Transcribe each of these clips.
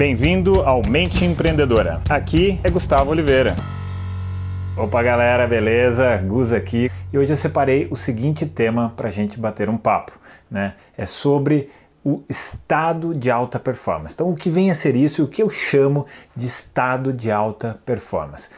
Bem-vindo ao Mente Empreendedora. Aqui é Gustavo Oliveira. Opa, galera, beleza? Gus aqui. E hoje eu separei o seguinte tema para a gente bater um papo, né? É sobre o estado de alta performance. Então, o que vem a ser isso e o que eu chamo de estado de alta performance?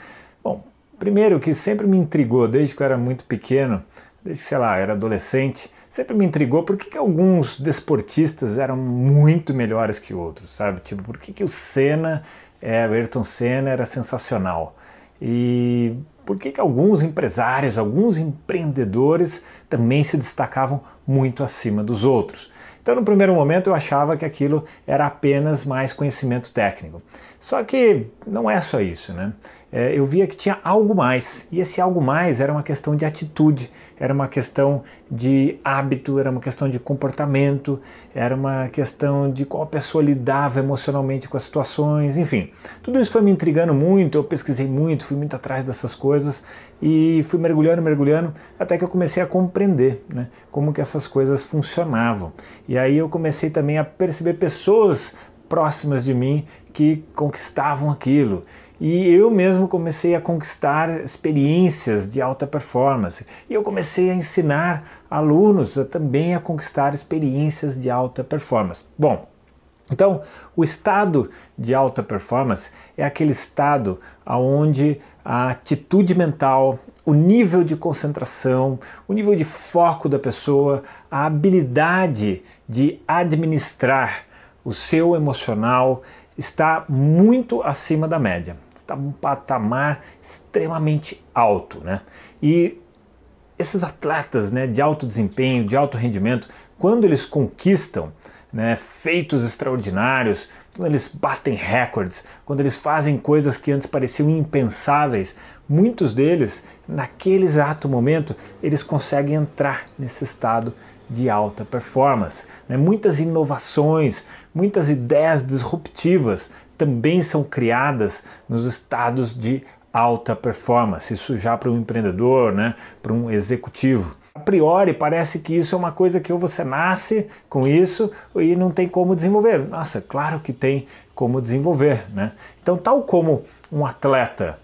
Bom, primeiro que sempre me intrigou desde que eu era muito pequeno, desde que, sei lá, era adolescente, sempre me intrigou por que, que alguns desportistas eram muito melhores que outros, sabe? Tipo, por que, que o Senna, é, o Ayrton Senna era sensacional? E por que, que alguns empresários, alguns empreendedores também se destacavam muito acima dos outros? Então, no primeiro momento, eu achava que aquilo era apenas mais conhecimento técnico. Só que não é só isso, né? É, eu via que tinha algo mais, e esse algo mais era uma questão de atitude, era uma questão de hábito, era uma questão de comportamento, era uma questão de a pessoa lidava emocionalmente com as situações, enfim. Tudo isso foi me intrigando muito, eu pesquisei muito, fui muito atrás dessas coisas e fui mergulhando, mergulhando, até que eu comecei a compreender né, como que essas coisas funcionavam. E aí eu comecei também a perceber pessoas próximas de mim que conquistavam aquilo. E eu mesmo comecei a conquistar experiências de alta performance. E eu comecei a ensinar alunos a, também a conquistar experiências de alta performance. Bom, então, o estado de alta performance é aquele estado onde a atitude mental, o nível de concentração, o nível de foco da pessoa, a habilidade de administrar o seu emocional está muito acima da média. Está um patamar extremamente alto, né? E esses atletas, né, de alto desempenho, de alto rendimento, quando eles conquistam né, feitos extraordinários, quando eles batem recordes, quando eles fazem coisas que antes pareciam impensáveis, muitos deles, naquele exato momento, eles conseguem entrar nesse estado de alta performance. Né? Muitas inovações, muitas ideias disruptivas também são criadas nos estados de alta performance. Isso já para um empreendedor, né? para um executivo. A priori parece que isso é uma coisa que ou você nasce com isso e não tem como desenvolver. Nossa, claro que tem como desenvolver, né? Então, tal como um atleta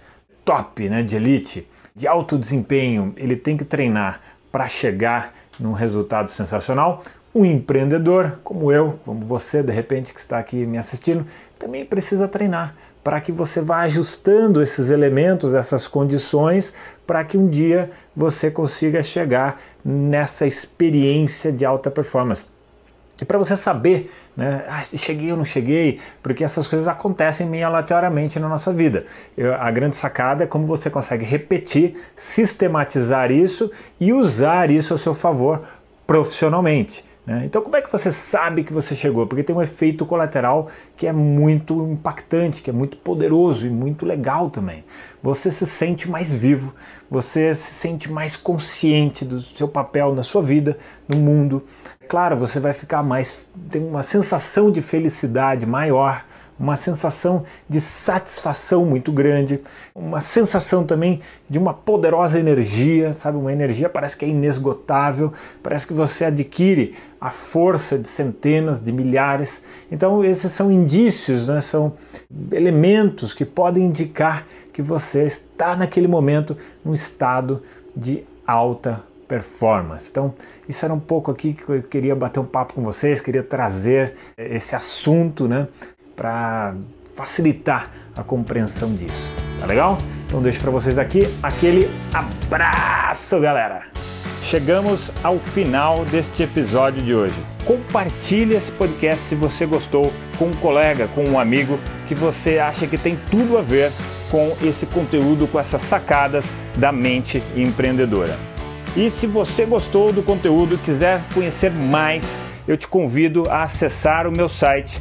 top, né, de elite, de alto desempenho, ele tem que treinar para chegar num resultado sensacional. Um empreendedor como eu, como você, de repente que está aqui me assistindo, também precisa treinar para que você vá ajustando esses elementos, essas condições, para que um dia você consiga chegar nessa experiência de alta performance. E para você saber, né, ah, cheguei ou não cheguei, porque essas coisas acontecem meio aleatoriamente na nossa vida. Eu, a grande sacada é como você consegue repetir, sistematizar isso e usar isso a seu favor profissionalmente. Né? Então, como é que você sabe que você chegou? Porque tem um efeito colateral que é muito impactante, que é muito poderoso e muito legal também. Você se sente mais vivo, você se sente mais consciente do seu papel na sua vida, no mundo. Claro, você vai ficar mais. tem uma sensação de felicidade maior uma sensação de satisfação muito grande, uma sensação também de uma poderosa energia, sabe? Uma energia parece que é inesgotável, parece que você adquire a força de centenas, de milhares. Então, esses são indícios, né? são elementos que podem indicar que você está naquele momento num estado de alta performance. Então, isso era um pouco aqui que eu queria bater um papo com vocês, queria trazer esse assunto, né? Para facilitar a compreensão disso. Tá legal? Então deixo para vocês aqui aquele abraço, galera. Chegamos ao final deste episódio de hoje. Compartilhe esse podcast se você gostou com um colega, com um amigo que você acha que tem tudo a ver com esse conteúdo, com essas sacadas da mente empreendedora. E se você gostou do conteúdo e quiser conhecer mais, eu te convido a acessar o meu site